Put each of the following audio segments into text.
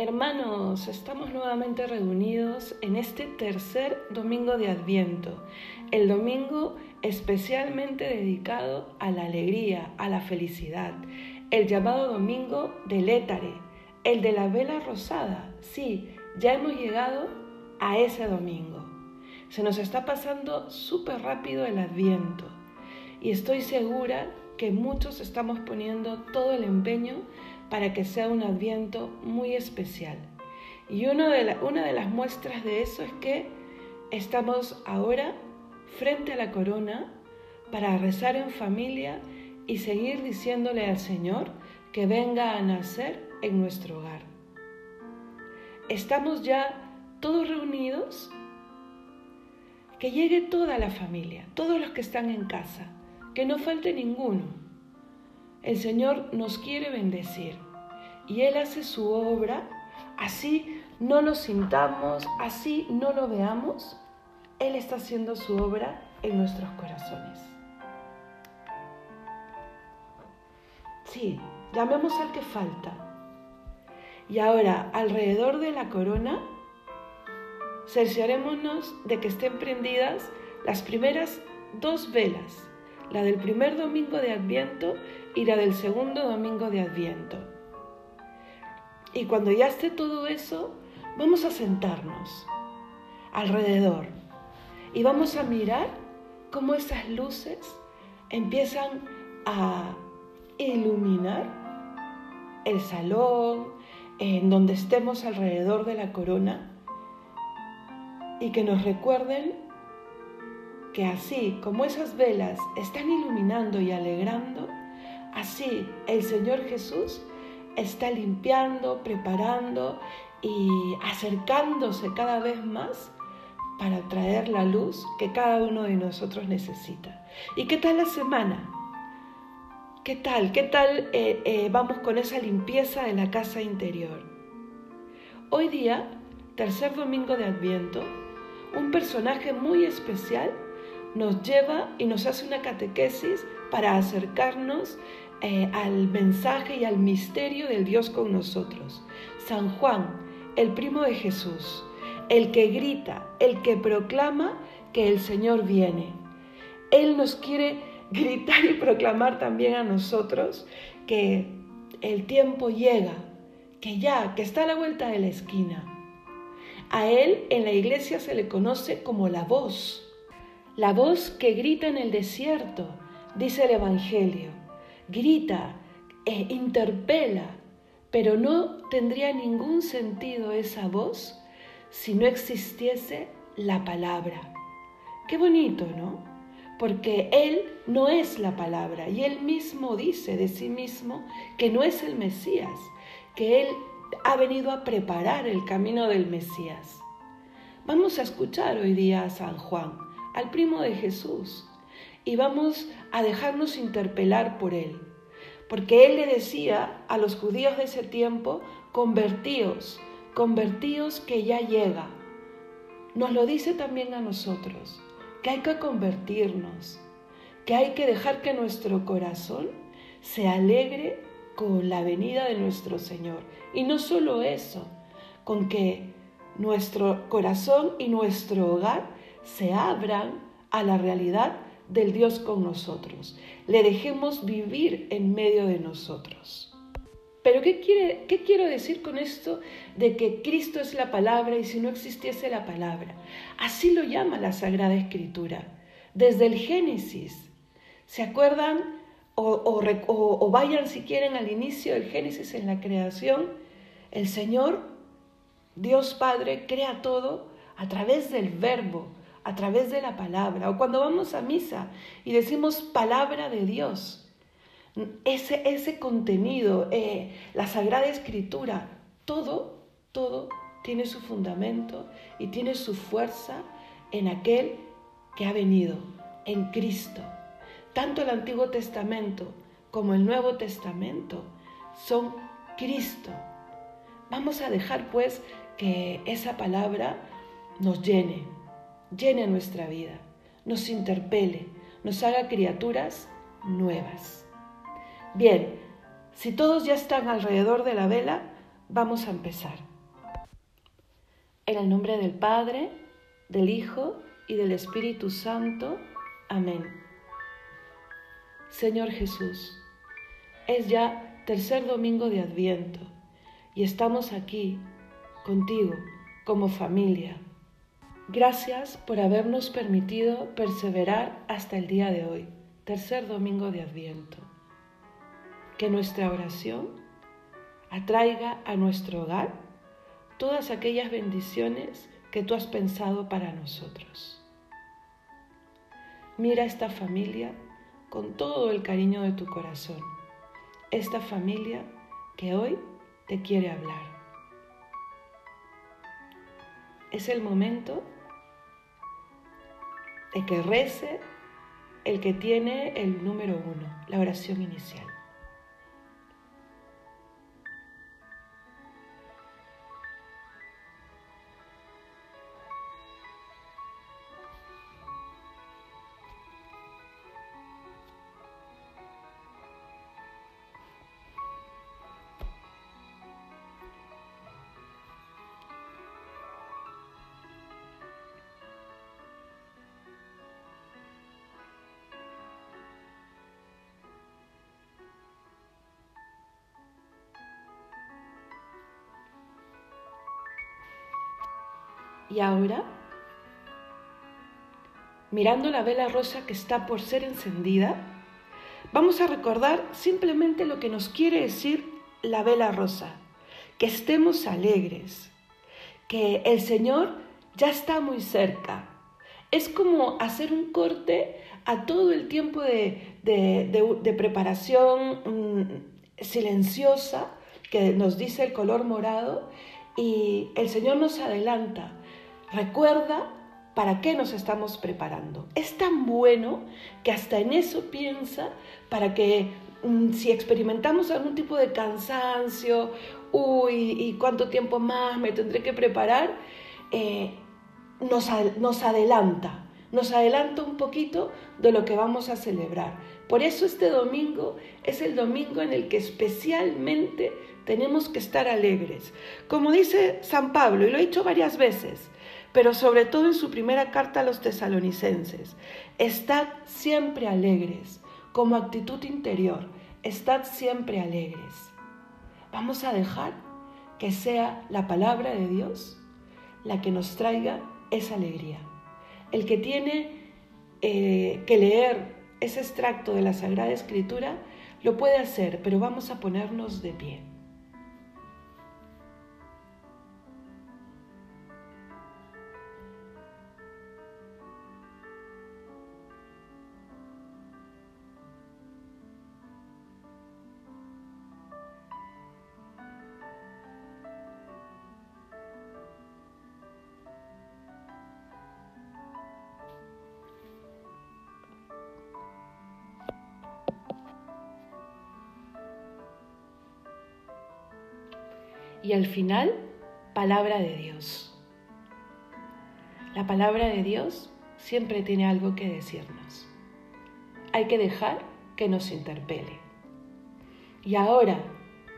Hermanos, estamos nuevamente reunidos en este tercer domingo de Adviento, el domingo especialmente dedicado a la alegría, a la felicidad, el llamado domingo del étare, el de la vela rosada. Sí, ya hemos llegado a ese domingo. Se nos está pasando súper rápido el Adviento y estoy segura que muchos estamos poniendo todo el empeño para que sea un adviento muy especial. Y de una de las muestras de eso es que estamos ahora frente a la corona para rezar en familia y seguir diciéndole al Señor que venga a nacer en nuestro hogar. Estamos ya todos reunidos, que llegue toda la familia, todos los que están en casa, que no falte ninguno el Señor nos quiere bendecir y Él hace su obra, así no lo sintamos, así no lo veamos, Él está haciendo su obra en nuestros corazones. Sí, llamemos al que falta. Y ahora, alrededor de la corona, cerciorémonos de que estén prendidas las primeras dos velas la del primer domingo de Adviento y la del segundo domingo de Adviento. Y cuando ya esté todo eso, vamos a sentarnos alrededor y vamos a mirar cómo esas luces empiezan a iluminar el salón, en donde estemos alrededor de la corona y que nos recuerden que así como esas velas están iluminando y alegrando, así el Señor Jesús está limpiando, preparando y acercándose cada vez más para traer la luz que cada uno de nosotros necesita. ¿Y qué tal la semana? ¿Qué tal? ¿Qué tal eh, eh, vamos con esa limpieza de la casa interior? Hoy día, tercer domingo de Adviento, un personaje muy especial nos lleva y nos hace una catequesis para acercarnos eh, al mensaje y al misterio del Dios con nosotros. San Juan, el primo de Jesús, el que grita, el que proclama que el Señor viene. Él nos quiere gritar y proclamar también a nosotros que el tiempo llega, que ya, que está a la vuelta de la esquina. A Él en la iglesia se le conoce como la voz la voz que grita en el desierto, dice el Evangelio, grita, e interpela, pero no tendría ningún sentido esa voz si no existiese la palabra. Qué bonito, ¿no? Porque Él no es la palabra y Él mismo dice de sí mismo que no es el Mesías, que Él ha venido a preparar el camino del Mesías. Vamos a escuchar hoy día a San Juan al primo de Jesús y vamos a dejarnos interpelar por él. Porque él le decía a los judíos de ese tiempo, convertíos, convertíos que ya llega. Nos lo dice también a nosotros, que hay que convertirnos, que hay que dejar que nuestro corazón se alegre con la venida de nuestro Señor. Y no solo eso, con que nuestro corazón y nuestro hogar se abran a la realidad del Dios con nosotros. Le dejemos vivir en medio de nosotros. Pero ¿qué, quiere, ¿qué quiero decir con esto de que Cristo es la palabra y si no existiese la palabra? Así lo llama la Sagrada Escritura. Desde el Génesis. ¿Se acuerdan? O, o vayan si quieren al inicio del Génesis en la creación. El Señor, Dios Padre, crea todo a través del verbo a través de la palabra, o cuando vamos a misa y decimos palabra de Dios, ese, ese contenido, eh, la Sagrada Escritura, todo, todo tiene su fundamento y tiene su fuerza en aquel que ha venido, en Cristo. Tanto el Antiguo Testamento como el Nuevo Testamento son Cristo. Vamos a dejar pues que esa palabra nos llene, llene nuestra vida, nos interpele, nos haga criaturas nuevas. Bien, si todos ya están alrededor de la vela, Vamos a empezar. En el nombre del Padre, del Hijo y del Espíritu Santo. Amén. Señor Jesús, es ya tercer domingo de Adviento y estamos aquí contigo como familia. Gracias por habernos permitido perseverar hasta el día de hoy, tercer domingo de Adviento. Que nuestra oración atraiga a nuestro hogar todas aquellas bendiciones que tú has pensado para nosotros. Mira esta familia con todo el cariño de tu corazón, esta familia que hoy te quiere hablar. Es el momento de que rece el que tiene el número uno, la oración inicial. Y ahora, mirando la vela rosa que está por ser encendida, vamos a recordar simplemente lo que nos quiere decir la vela rosa, que estemos alegres, que el Señor ya está muy cerca. Es como hacer un corte a todo el tiempo de, preparación mm, silenciosa que nos dice el color morado y el Señor nos adelanta Recuerda para qué nos estamos preparando. Es tan bueno que hasta en eso piensa para que mm, si experimentamos algún tipo de cansancio, uy, ¿y cuánto tiempo más me tendré que preparar? Eh, nos, nos adelanta, nos adelanta un poquito de lo que vamos a celebrar. Por eso este domingo es el domingo en el que especialmente tenemos que estar alegres. Como dice San Pablo, y lo he dicho varias veces, pero sobre todo en su primera carta a los tesalonicenses. Estad siempre alegres, como actitud interior, estad siempre alegres. Vamos a dejar que sea la palabra de Dios la que nos traiga esa alegría. El que tiene eh, que leer ese extracto de la Sagrada Escritura lo puede hacer, pero vamos a ponernos de pie. Y al final, palabra de Dios. La palabra de Dios siempre tiene algo que decirnos. Hay que dejar que nos interpele. Y ahora,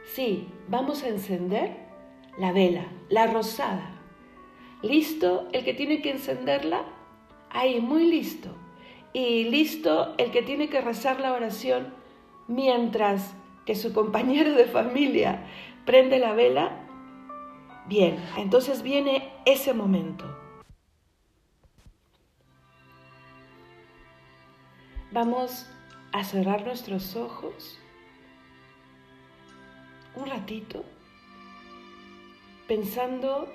sí, vamos a encender la vela, la rosada. ¿Listo el que tiene que encenderla? Ahí, muy listo. Y listo el que tiene que rezar la oración mientras que su compañero de familia prende la vela, bien, entonces viene ese momento. Vamos a cerrar nuestros ojos un ratito pensando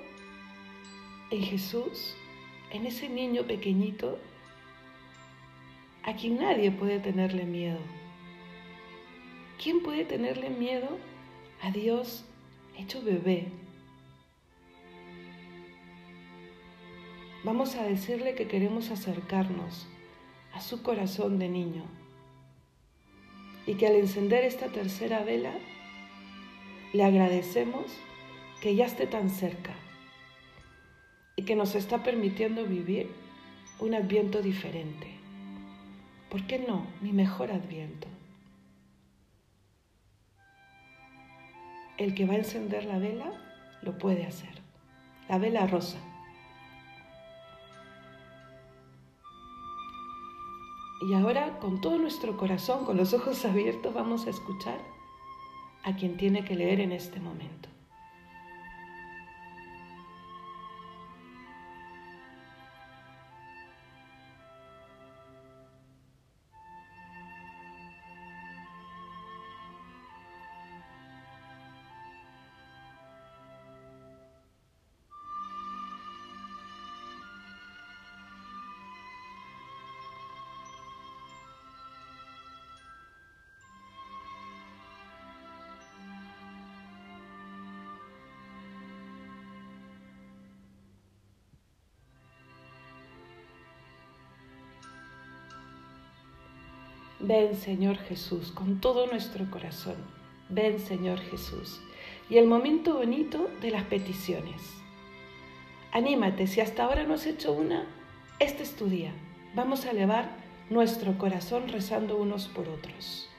en Jesús, en ese niño pequeñito a quien nadie puede tenerle miedo. ¿Quién puede tenerle miedo a Dios hecho bebé. Vamos a decirle que queremos acercarnos a su corazón de niño y que al encender esta tercera vela le agradecemos que ya esté tan cerca y que nos está permitiendo vivir un adviento diferente. ¿Por qué no? Mi mejor adviento. el que va a encender la vela lo puede hacer. La vela rosa. Y ahora con todo nuestro corazón, con los ojos abiertos, vamos a escuchar a quien tiene que leer en este momento. Ven Señor Jesús con todo nuestro corazón. Ven Señor Jesús. Y el momento bonito de las peticiones. Anímate, si hasta ahora no has hecho una, este es tu día. Vamos a elevar nuestro corazón rezando unos por otros.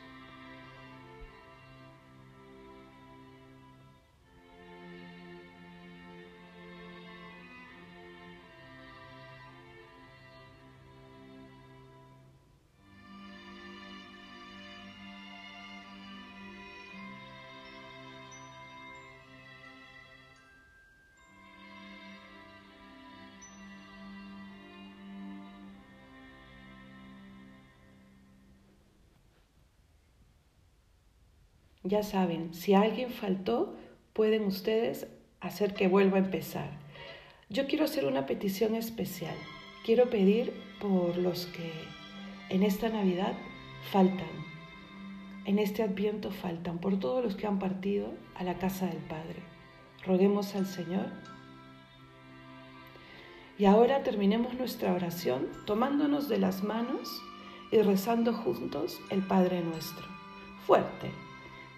Ya saben, si alguien faltó, pueden ustedes hacer que vuelva a empezar. Yo quiero hacer una petición especial. Quiero pedir por los que en esta Navidad faltan, en este adviento faltan, por todos los que han partido a la casa del Padre. Roguemos al Señor. Y ahora terminemos nuestra oración tomándonos de las manos y rezando juntos el Padre nuestro. Fuerte.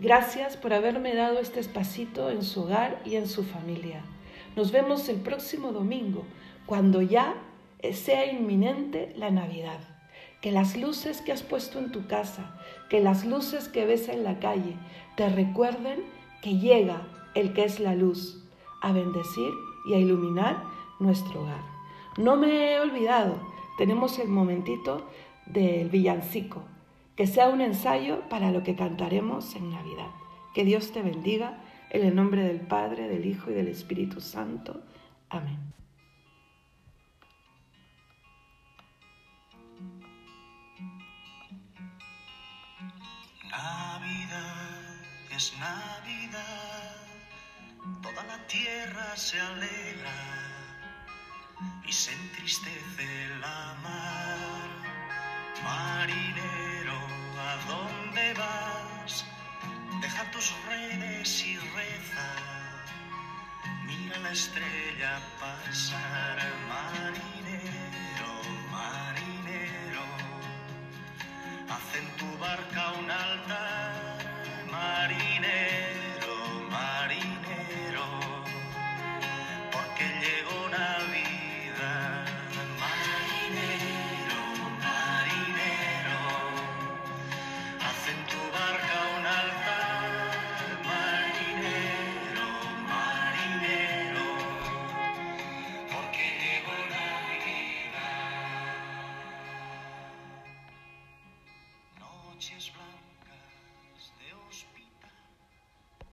Gracias por haberme dado este espacito en su hogar y en su familia. Nos vemos el próximo domingo, cuando ya sea inminente la Navidad. Que las luces que has puesto en tu casa, que las luces que ves en la calle, te recuerden que llega el que es la luz a bendecir y a iluminar nuestro hogar. No me he olvidado, tenemos el momentito del villancico que sea un ensayo para lo que cantaremos en Navidad. Que Dios te bendiga en el nombre del Padre, del Hijo y del Espíritu Santo. Amén. Navidad es Navidad, toda la tierra se alegra y se entristece la mar. Marinero, ¿a dónde vas? Deja tus redes y reza. Mira la estrella pasar, marinero, marinero. Haz en tu barca